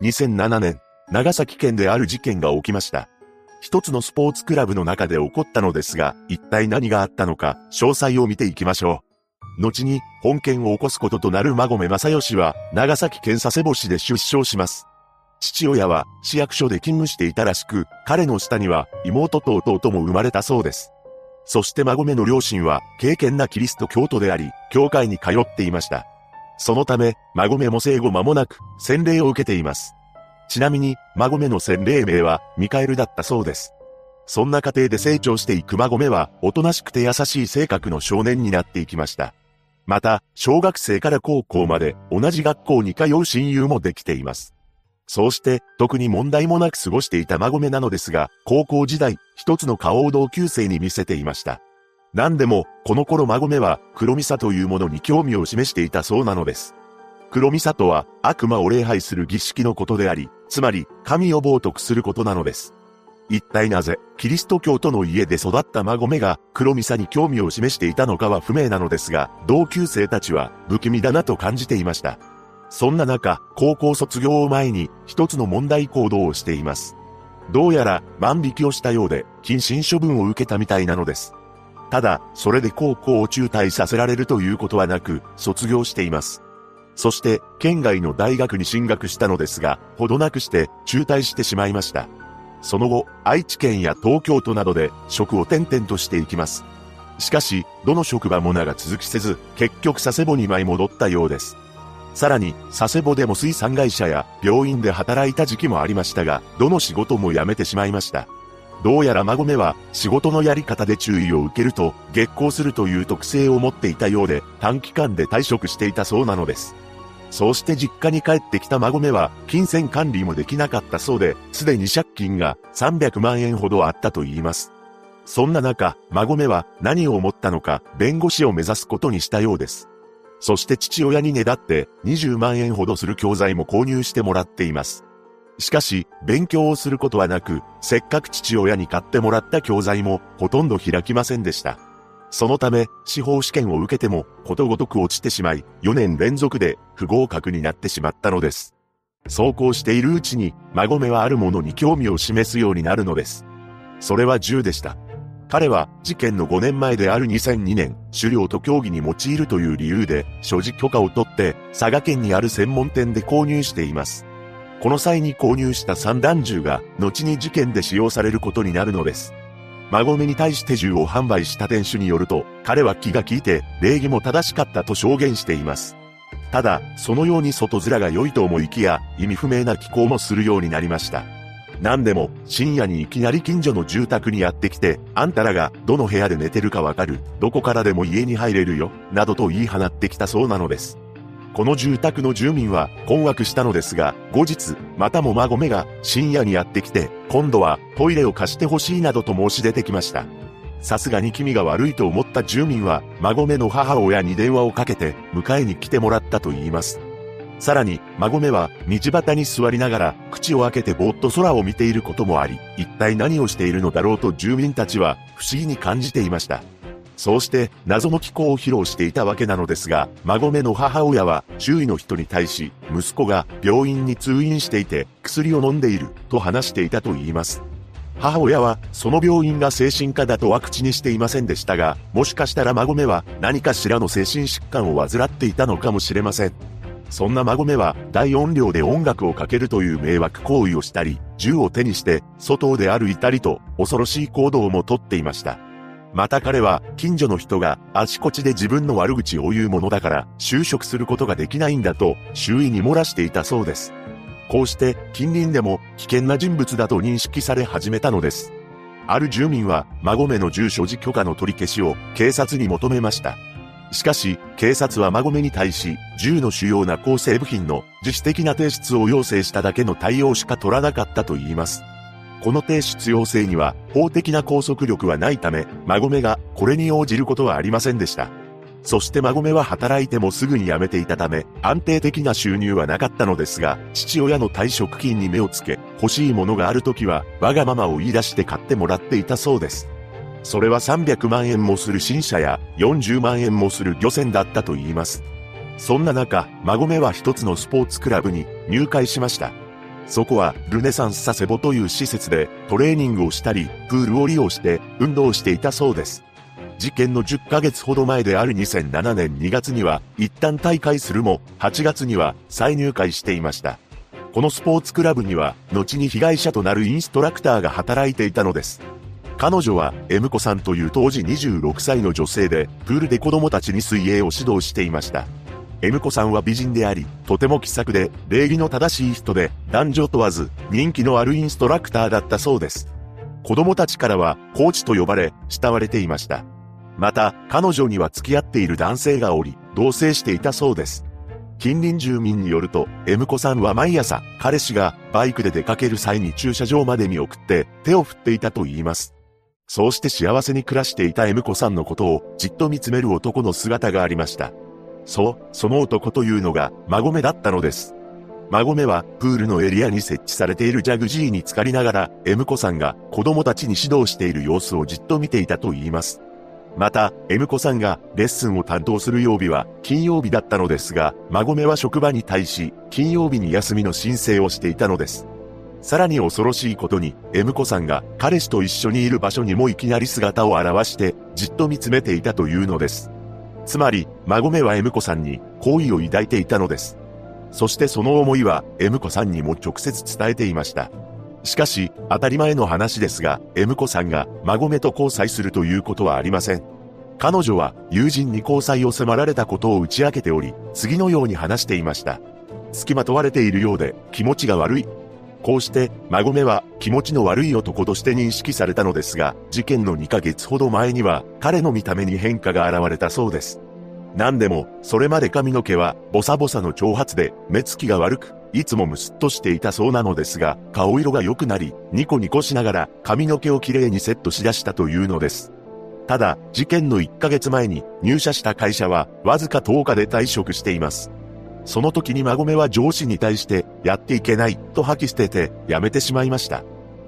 2007年、長崎県である事件が起きました。一つのスポーツクラブの中で起こったのですが、一体何があったのか、詳細を見ていきましょう。後に、本件を起こすこととなる馬込正義は、長崎県佐世保市で出生します。父親は、市役所で勤務していたらしく、彼の下には、妹と弟も生まれたそうです。そして馬込の両親は、敬虔なキリスト教徒であり、教会に通っていました。そのため、馬込も生後間もなく、洗礼を受けています。ちなみに、馬込の洗礼名は、ミカエルだったそうです。そんな過程で成長していく馬込は、おとなしくて優しい性格の少年になっていきました。また、小学生から高校まで同じ学校に通う親友もできています。そうして、特に問題もなく過ごしていた馬込なのですが、高校時代、一つの顔を同級生に見せていました。何でも、この頃馬込は黒ミサというものに興味を示していたそうなのです。黒ミサとは悪魔を礼拝する儀式のことであり、つまり神を冒涜することなのです。一体なぜ、キリスト教徒の家で育った馬込が黒ミサに興味を示していたのかは不明なのですが、同級生たちは不気味だなと感じていました。そんな中、高校卒業を前に一つの問題行動をしています。どうやら万引きをしたようで、謹慎処分を受けたみたいなのです。ただ、それで高校を中退させられるということはなく、卒業しています。そして、県外の大学に進学したのですが、ほどなくして中退してしまいました。その後、愛知県や東京都などで職を転々としていきます。しかし、どの職場も名が続きせず、結局佐世保に舞い戻ったようです。さらに、佐世保でも水産会社や病院で働いた時期もありましたが、どの仕事も辞めてしまいました。どうやら馬込は仕事のやり方で注意を受けると月光するという特性を持っていたようで短期間で退職していたそうなのです。そうして実家に帰ってきた馬込は金銭管理もできなかったそうで、すでに借金が300万円ほどあったと言います。そんな中、馬込は何を思ったのか弁護士を目指すことにしたようです。そして父親にねだって20万円ほどする教材も購入してもらっています。しかし、勉強をすることはなく、せっかく父親に買ってもらった教材もほとんど開きませんでした。そのため、司法試験を受けても、ことごとく落ちてしまい、4年連続で不合格になってしまったのです。そうこうしているうちに、孫目はあるものに興味を示すようになるのです。それは銃でした。彼は事件の5年前である2002年、狩猟と競技に用いるという理由で、所持許可を取って、佐賀県にある専門店で購入しています。この際に購入した散弾銃が、後に事件で使用されることになるのです。孫目に対して銃を販売した店主によると、彼は気が利いて、礼儀も正しかったと証言しています。ただ、そのように外面が良いと思いきや、意味不明な気候もするようになりました。何でも、深夜にいきなり近所の住宅にやってきて、あんたらがどの部屋で寝てるかわかる、どこからでも家に入れるよ、などと言い放ってきたそうなのです。この住宅の住民は困惑したのですが、後日、またも孫目が深夜にやってきて、今度はトイレを貸してほしいなどと申し出てきました。さすがに気味が悪いと思った住民は、孫目の母親に電話をかけて、迎えに来てもらったと言います。さらに、孫目は、道端に座りながら、口を開けてぼーっと空を見ていることもあり、一体何をしているのだろうと住民たちは、不思議に感じていました。そうして謎の気候を披露していたわけなのですが、孫目の母親は周囲の人に対し、息子が病院に通院していて薬を飲んでいると話していたと言います。母親はその病院が精神科だとは口にしていませんでしたが、もしかしたら孫目は何かしらの精神疾患を患っていたのかもしれません。そんな孫目は大音量で音楽をかけるという迷惑行為をしたり、銃を手にして外で歩いたりと恐ろしい行動もとっていました。また彼は、近所の人があちこちで自分の悪口を言うものだから、就職することができないんだと、周囲に漏らしていたそうです。こうして、近隣でも危険な人物だと認識され始めたのです。ある住民は、孫目の住所持許可の取り消しを警察に求めました。しかし、警察は孫目に対し、銃の主要な構成部品の自主的な提出を要請しただけの対応しか取らなかったと言います。この提出要請には法的な拘束力はないため、孫目がこれに応じることはありませんでした。そして孫目は働いてもすぐに辞めていたため、安定的な収入はなかったのですが、父親の退職金に目をつけ、欲しいものがある時は、わがままを言い出して買ってもらっていたそうです。それは300万円もする新車や40万円もする漁船だったと言います。そんな中、孫目は一つのスポーツクラブに入会しました。そこはルネサンス佐世保という施設でトレーニングをしたり、プールを利用して運動していたそうです。事件の10ヶ月ほど前である2007年2月には一旦退会するも8月には再入会していました。このスポーツクラブには後に被害者となるインストラクターが働いていたのです。彼女は M 子さんという当時26歳の女性でプールで子供たちに水泳を指導していました。M 子さんは美人であり、とても気さくで、礼儀の正しい人で、男女問わず、人気のあるインストラクターだったそうです。子供たちからは、コーチと呼ばれ、慕われていました。また、彼女には付き合っている男性がおり、同棲していたそうです。近隣住民によると、M 子さんは毎朝、彼氏がバイクで出かける際に駐車場まで見送って手を振っていたと言います。そうして幸せに暮らしていた M 子さんのことをじっと見つめる男の姿がありました。そう、その男というのが、孫目だったのです。孫目は、プールのエリアに設置されているジャグジーに浸かりながら、M 子さんが子供たちに指導している様子をじっと見ていたと言います。また、M 子さんがレッスンを担当する曜日は金曜日だったのですが、孫目は職場に対し、金曜日に休みの申請をしていたのです。さらに恐ろしいことに、M 子さんが彼氏と一緒にいる場所にもいきなり姿を現して、じっと見つめていたというのです。つまり、孫目は M 子さんに好意を抱いていたのです。そしてその思いは M 子さんにも直接伝えていました。しかし、当たり前の話ですが、M 子さんが孫目と交際するということはありません。彼女は友人に交際を迫られたことを打ち明けており、次のように話していました。付きまとわれているようで気持ちが悪い。こうして、孫目は気持ちの悪い男として認識されたのですが、事件の2ヶ月ほど前には、彼の見た目に変化が現れたそうです。何でも、それまで髪の毛は、ボサボサの長髪で、目つきが悪く、いつもムスッとしていたそうなのですが、顔色が良くなり、ニコニコしながら、髪の毛をきれいにセットしだしたというのです。ただ、事件の1ヶ月前に入社した会社は、わずか10日で退職しています。その時に孫目は上司に対してやっていけないと吐き捨てて辞めてしまいました。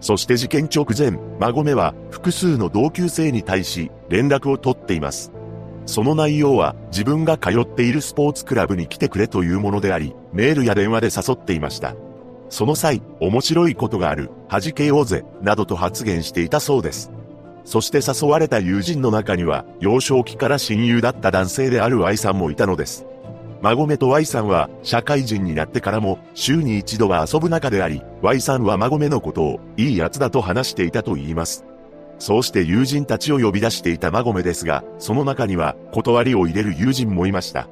そして事件直前、孫目は複数の同級生に対し連絡を取っています。その内容は自分が通っているスポーツクラブに来てくれというものであり、メールや電話で誘っていました。その際、面白いことがある、弾けようぜ、などと発言していたそうです。そして誘われた友人の中には、幼少期から親友だった男性である Y さんもいたのです。孫目と Y さんは社会人になってからも週に一度は遊ぶ仲であり、Y さんは孫目のことをいい奴だと話していたと言います。そうして友人たちを呼び出していた孫目ですが、その中には断りを入れる友人もいました。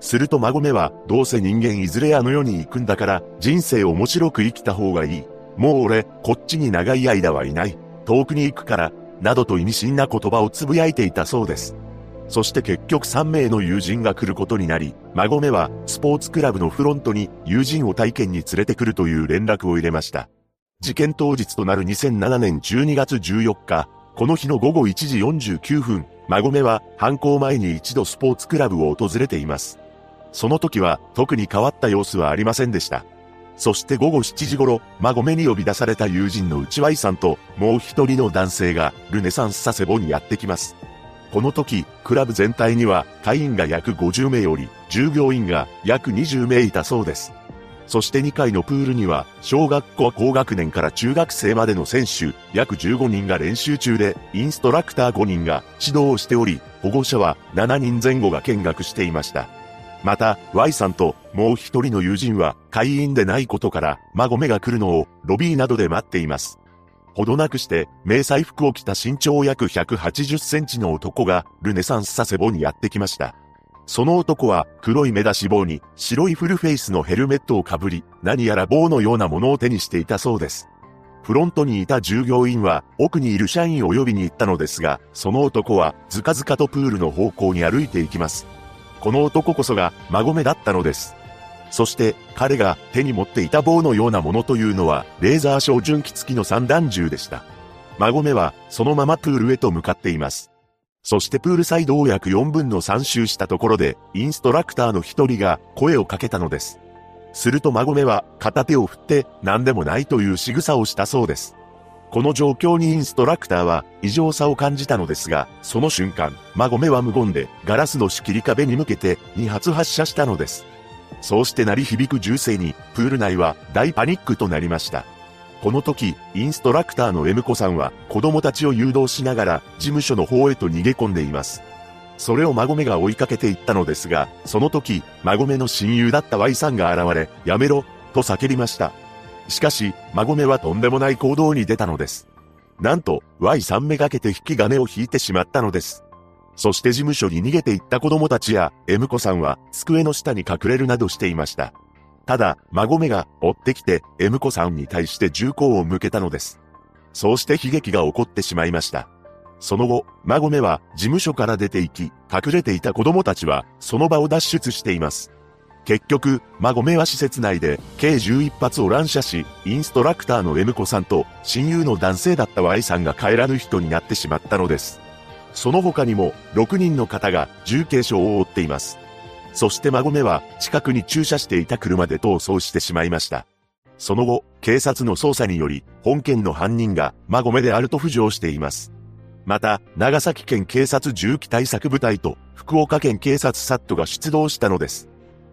すると孫目は、どうせ人間いずれあの世に行くんだから、人生面白く生きた方がいい。もう俺、こっちに長い間はいない。遠くに行くから、などと意味深な言葉をつぶやいていたそうです。そして結局3名の友人が来ることになり、孫目はスポーツクラブのフロントに友人を体験に連れてくるという連絡を入れました。事件当日となる2007年12月14日、この日の午後1時49分、孫目は犯行前に一度スポーツクラブを訪れています。その時は特に変わった様子はありませんでした。そして午後7時頃、孫目に呼び出された友人の内輪井さんともう一人の男性がルネサンス佐世保にやってきます。この時、クラブ全体には会員が約50名より、従業員が約20名いたそうです。そして2階のプールには、小学校高学年から中学生までの選手、約15人が練習中で、インストラクター5人が指導をしており、保護者は7人前後が見学していました。また、Y さんともう一人の友人は会員でないことから、孫目が来るのをロビーなどで待っています。ほどなくして、迷彩服を着た身長約180センチの男が、ルネサンス佐世保にやってきました。その男は、黒い目出し帽に、白いフルフェイスのヘルメットをかぶり、何やら棒のようなものを手にしていたそうです。フロントにいた従業員は、奥にいる社員を呼びに行ったのですが、その男は、ずかずかとプールの方向に歩いていきます。この男こそが、孫目だったのです。そして彼が手に持っていた棒のようなものというのはレーザー照準器付きの散弾銃でした。孫目はそのままプールへと向かっています。そしてプールサイドを約4分の3周したところでインストラクターの一人が声をかけたのです。すると孫目は片手を振って何でもないという仕草をしたそうです。この状況にインストラクターは異常さを感じたのですが、その瞬間、孫目は無言でガラスの仕切り壁に向けて2発発射したのです。そうして鳴り響く銃声に、プール内は大パニックとなりました。この時、インストラクターの M 子さんは子供たちを誘導しながら事務所の方へと逃げ込んでいます。それを孫目が追いかけていったのですが、その時、孫目の親友だった Y さんが現れ、やめろ、と叫びました。しかし、孫目はとんでもない行動に出たのです。なんと、Y さんめがけて引き金を引いてしまったのです。そして事務所に逃げていった子供たちや、M 子さんは机の下に隠れるなどしていました。ただ、孫目が追ってきて、M 子さんに対して銃口を向けたのです。そうして悲劇が起こってしまいました。その後、孫目は事務所から出て行き、隠れていた子供たちはその場を脱出しています。結局、孫目は施設内で計11発を乱射し、インストラクターの M 子さんと親友の男性だった Y さんが帰らぬ人になってしまったのです。その他にも6人の方が重軽傷を負っています。そして孫目は近くに駐車していた車で逃走してしまいました。その後、警察の捜査により、本件の犯人が孫目であると浮上しています。また、長崎県警察銃器対策部隊と福岡県警察サットが出動したのです。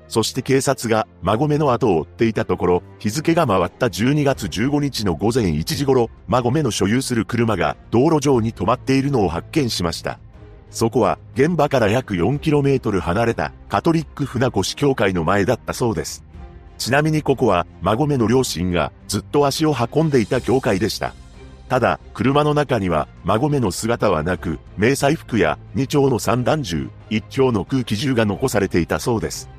そして警察が孫目の後を追っていたところ、日付が回った12月15日の午前1時頃、孫目の所有する車が道路上に止まっているのを発見しました。そこは現場から約 4km 離れたカトリック船越教会の前だったそうです。ちなみにここは孫目の両親がずっと足を運んでいた教会でした。ただ、車の中には孫目の姿はなく、迷彩服や2丁の散弾銃、1丁の空気銃が残されていたそうです。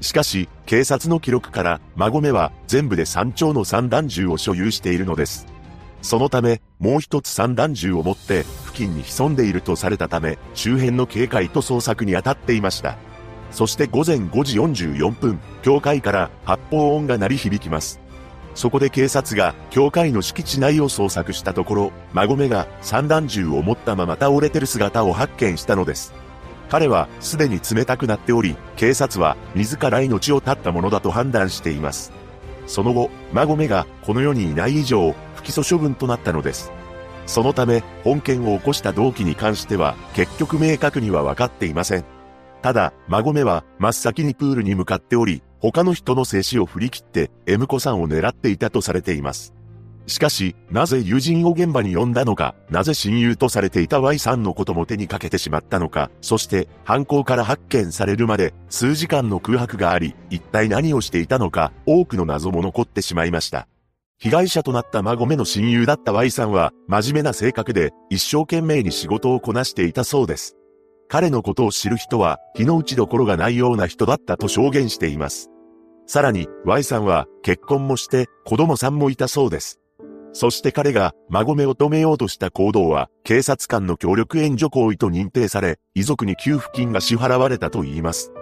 しかし、警察の記録から孫目は全部で3丁の散弾銃を所有しているのです。そのため、もう一つ散弾銃を持って付近に潜んでいるとされたため、周辺の警戒と捜索に当たっていました。そして午前5時44分、教会から発砲音が鳴り響きます。そこで警察が教会の敷地内を捜索したところ、孫目が散弾銃を持ったまま倒れてる姿を発見したのです。彼はすでに冷たくなっており、警察は自ら命を絶ったものだと判断しています。その後、孫目がこの世にいない以上、不起訴処分となったのです。そのため、本件を起こした動機に関しては、結局明確には分かっていません。ただ、孫目は真っ先にプールに向かっており、他の人の静止を振り切って、M 子さんを狙っていたとされています。しかし、なぜ友人を現場に呼んだのか、なぜ親友とされていた Y さんのことも手にかけてしまったのか、そして犯行から発見されるまで数時間の空白があり、一体何をしていたのか、多くの謎も残ってしまいました。被害者となった孫目の親友だった Y さんは、真面目な性格で、一生懸命に仕事をこなしていたそうです。彼のことを知る人は、日の打ちどころがないような人だったと証言しています。さらに、Y さんは、結婚もして、子供さんもいたそうです。そして彼が、孫目を止めようとした行動は、警察官の協力援助行為と認定され、遺族に給付金が支払われたと言います。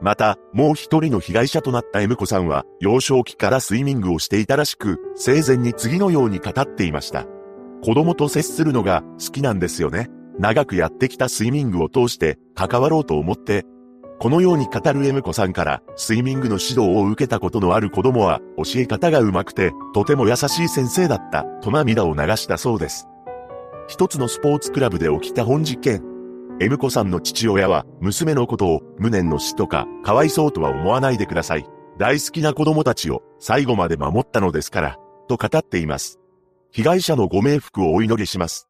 また、もう一人の被害者となった M 子さんは、幼少期からスイミングをしていたらしく、生前に次のように語っていました。子供と接するのが好きなんですよね。長くやってきたスイミングを通して関わろうと思って、このように語る M 子さんからスイミングの指導を受けたことのある子供は教え方が上手くてとても優しい先生だったと涙を流したそうです。一つのスポーツクラブで起きた本事件。M 子さんの父親は、娘のことを無念の死とか、かわいそうとは思わないでください。大好きな子供たちを最後まで守ったのですから、と語っています。被害者のご冥福をお祈りします。